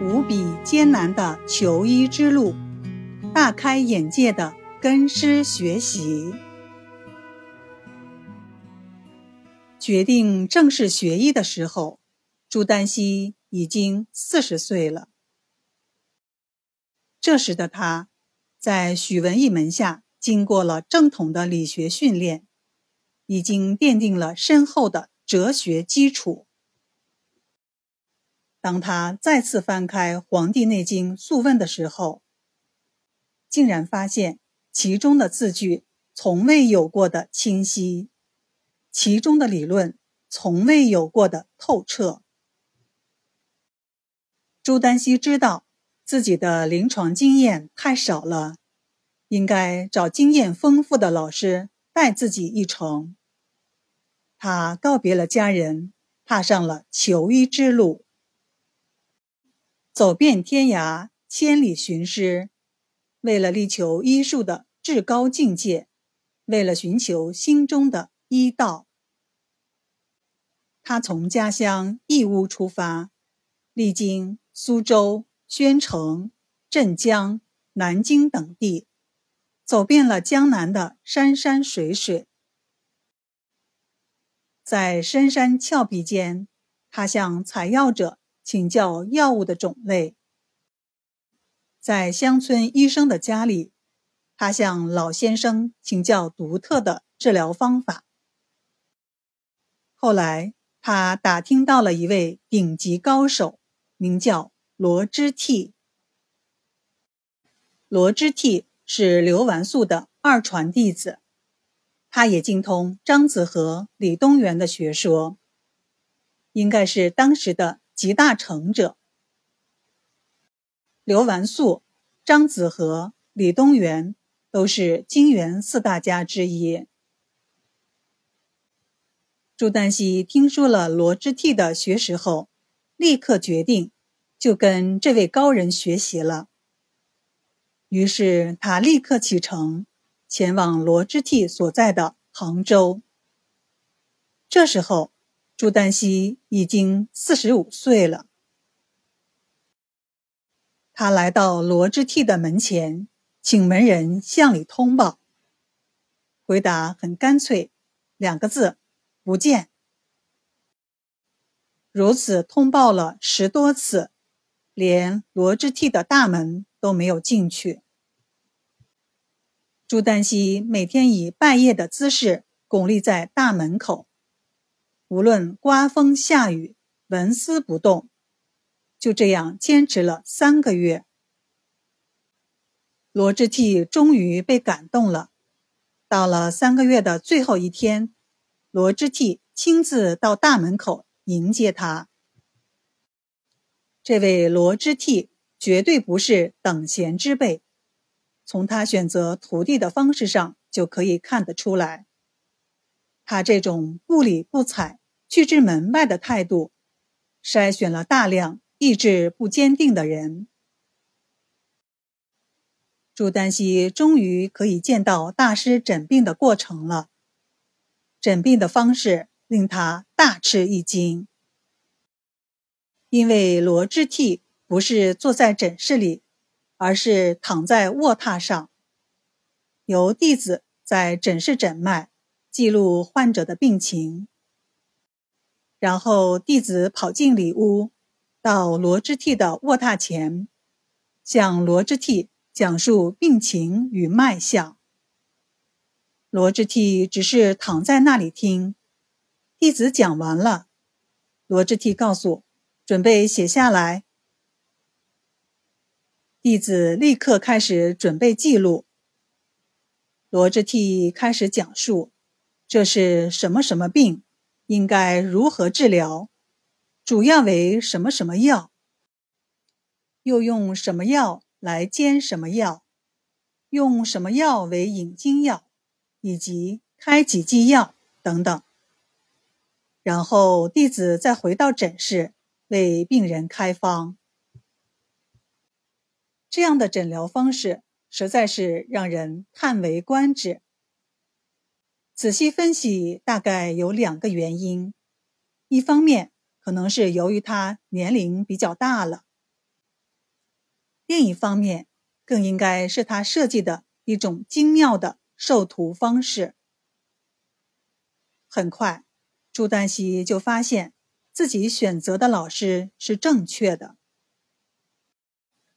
无比艰难的求医之路，大开眼界的跟师学习。决定正式学医的时候，朱丹溪已经四十岁了。这时的他，在许文义门下经过了正统的理学训练，已经奠定了深厚的哲学基础。当他再次翻开《黄帝内经·素问》的时候，竟然发现其中的字句从未有过的清晰，其中的理论从未有过的透彻。朱丹溪知道自己的临床经验太少了，应该找经验丰富的老师带自己一程。他告别了家人，踏上了求医之路。走遍天涯，千里寻师，为了力求医术的至高境界，为了寻求心中的医道，他从家乡义乌出发，历经苏州、宣城、镇江、南京等地，走遍了江南的山山水水。在深山峭壁间，他向采药者。请教药物的种类，在乡村医生的家里，他向老先生请教独特的治疗方法。后来，他打听到了一位顶级高手，名叫罗之悌。罗之悌是刘完素的二传弟子，他也精通张子和、李东垣的学说，应该是当时的。集大成者，刘完素、张子和、李东垣都是金元四大家之一。朱丹溪听说了罗之悌的学识后，立刻决定就跟这位高人学习了。于是他立刻启程，前往罗之悌所在的杭州。这时候。朱丹溪已经四十五岁了。他来到罗之悌的门前，请门人向里通报。回答很干脆，两个字：不见。如此通报了十多次，连罗之悌的大门都没有进去。朱丹溪每天以半夜的姿势拱立在大门口。无论刮风下雨，纹丝不动，就这样坚持了三个月。罗之悌终于被感动了。到了三个月的最后一天，罗之悌亲自到大门口迎接他。这位罗之悌绝对不是等闲之辈，从他选择徒弟的方式上就可以看得出来。他这种不理不睬、拒之门外的态度，筛选了大量意志不坚定的人。朱丹溪终于可以见到大师诊病的过程了。诊病的方式令他大吃一惊，因为罗之悌不是坐在诊室里，而是躺在卧榻上，由弟子在诊室诊脉。记录患者的病情，然后弟子跑进里屋，到罗之替的卧榻前，向罗之替讲述病情与脉象。罗之替只是躺在那里听，弟子讲完了，罗之替告诉准备写下来，弟子立刻开始准备记录。罗之替开始讲述。这是什么什么病？应该如何治疗？主要为什么什么药？又用什么药来煎什么药？用什么药为引经药？以及开几剂药等等。然后弟子再回到诊室为病人开方。这样的诊疗方式实在是让人叹为观止。仔细分析，大概有两个原因：一方面可能是由于他年龄比较大了；另一方面，更应该是他设计的一种精妙的授徒方式。很快，朱丹溪就发现自己选择的老师是正确的。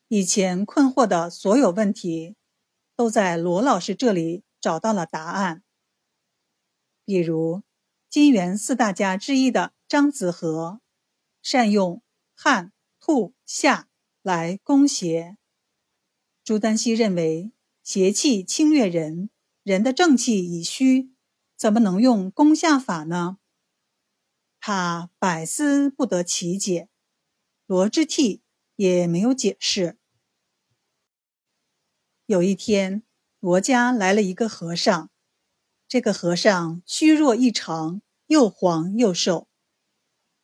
以前困惑的所有问题，都在罗老师这里找到了答案。比如，金元四大家之一的张子和，善用汉、兔、下来攻邪。朱丹溪认为，邪气侵略人，人的正气已虚，怎么能用攻下法呢？他百思不得其解，罗之替也没有解释。有一天，罗家来了一个和尚。这个和尚虚弱异常，又黄又瘦。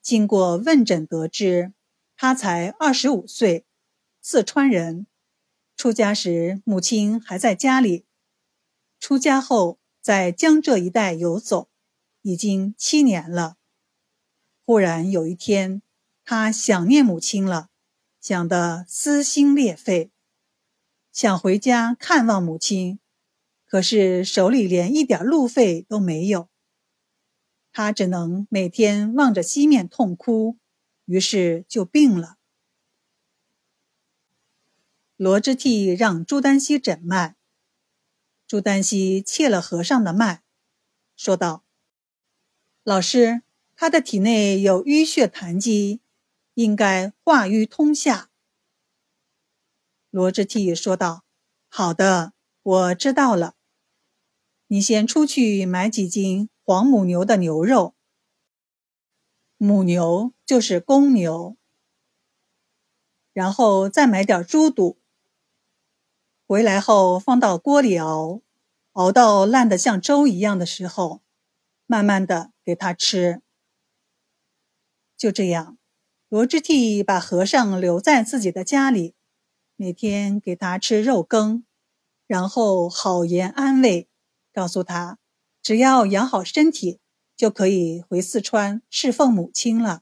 经过问诊得知，他才二十五岁，四川人。出家时母亲还在家里，出家后在江浙一带游走，已经七年了。忽然有一天，他想念母亲了，想得撕心裂肺。想回家看望母亲，可是手里连一点路费都没有。他只能每天望着西面痛哭，于是就病了。罗之替让朱丹溪诊脉，朱丹溪切了和尚的脉，说道：“老师，他的体内有淤血痰积，应该化瘀通下。”罗之替说道：“好的，我知道了。你先出去买几斤黄母牛的牛肉，母牛就是公牛，然后再买点猪肚。回来后放到锅里熬，熬到烂得像粥一样的时候，慢慢的给他吃。就这样，罗之替把和尚留在自己的家里。”每天给他吃肉羹，然后好言安慰，告诉他只要养好身体，就可以回四川侍奉母亲了。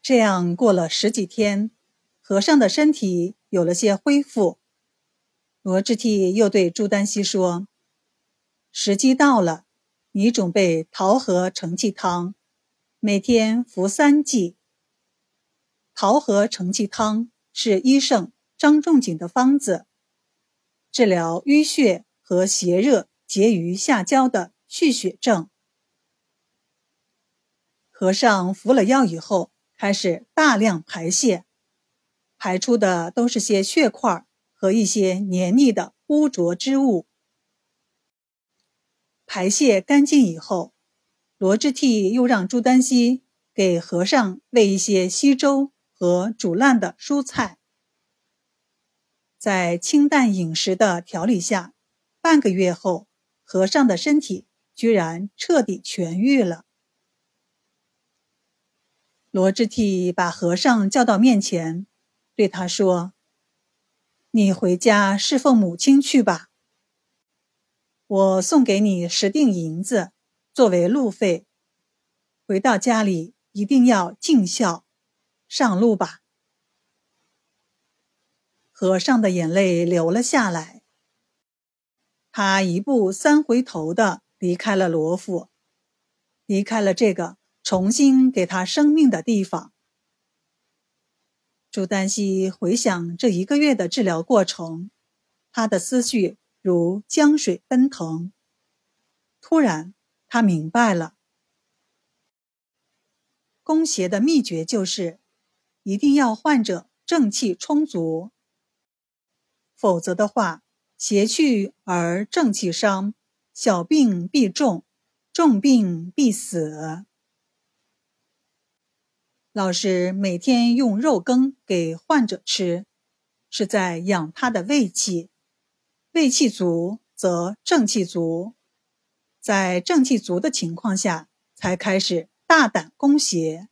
这样过了十几天，和尚的身体有了些恢复。罗志替又对朱丹溪说：“时机到了，你准备桃核承气汤，每天服三剂。”桃核承气汤是医圣张仲景的方子，治疗淤血和邪热结于下焦的蓄血症。和尚服了药以后，开始大量排泄，排出的都是些血块和一些黏腻的污浊之物。排泄干净以后，罗之替又让朱丹溪给和尚喂一些稀粥。和煮烂的蔬菜，在清淡饮食的调理下，半个月后，和尚的身体居然彻底痊愈了。罗之替把和尚叫到面前，对他说：“你回家侍奉母亲去吧。我送给你十锭银子作为路费，回到家里一定要尽孝。”上路吧！和尚的眼泪流了下来。他一步三回头的离开了罗府，离开了这个重新给他生命的地方。朱丹溪回想这一个月的治疗过程，他的思绪如江水奔腾。突然，他明白了，攻邪的秘诀就是。一定要患者正气充足，否则的话，邪去而正气伤，小病必重，重病必死。老师每天用肉羹给患者吃，是在养他的胃气，胃气足则正气足，在正气足的情况下，才开始大胆攻邪。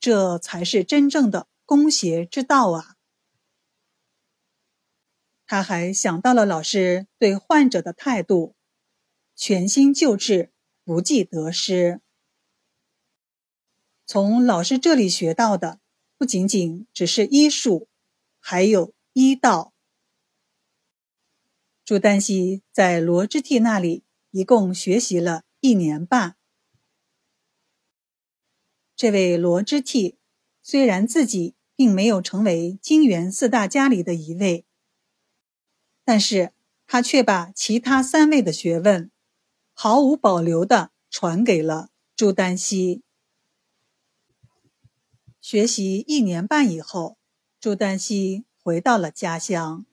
这才是真正的攻邪之道啊！他还想到了老师对患者的态度：全心救治，不计得失。从老师这里学到的，不仅仅只是医术，还有医道。朱丹溪在罗织替那里一共学习了一年半。这位罗织替虽然自己并没有成为金元四大家里的一位，但是他却把其他三位的学问毫无保留地传给了朱丹溪。学习一年半以后，朱丹溪回到了家乡。